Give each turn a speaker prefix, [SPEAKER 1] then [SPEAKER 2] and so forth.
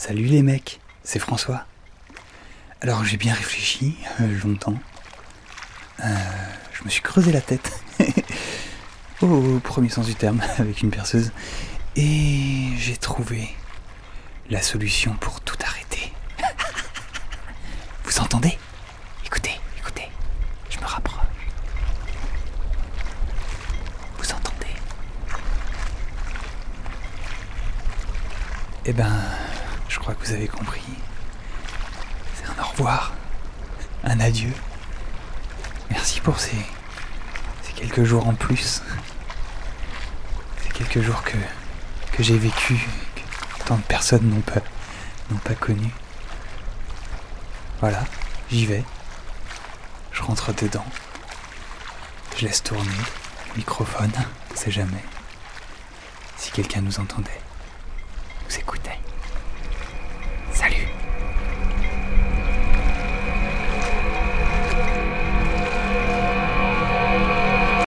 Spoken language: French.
[SPEAKER 1] Salut les mecs, c'est François. Alors j'ai bien réfléchi euh, longtemps. Euh, je me suis creusé la tête. au, premier sens du terme, avec une perceuse. Et j'ai trouvé la solution pour tout arrêter. Vous entendez? Écoutez, écoutez. Je me rapproche. Vous entendez? Eh ben, je crois que vous avez compris. C'est un au revoir, un adieu. Merci pour ces, quelques jours en plus. Ces quelques jours que, que j'ai vécu, que tant de personnes n'ont pas, connu. Voilà, j'y vais. Je rentre dedans. Je laisse tourner microphone, on sait jamais. Si quelqu'un nous entendait, nous écoutait. Salut.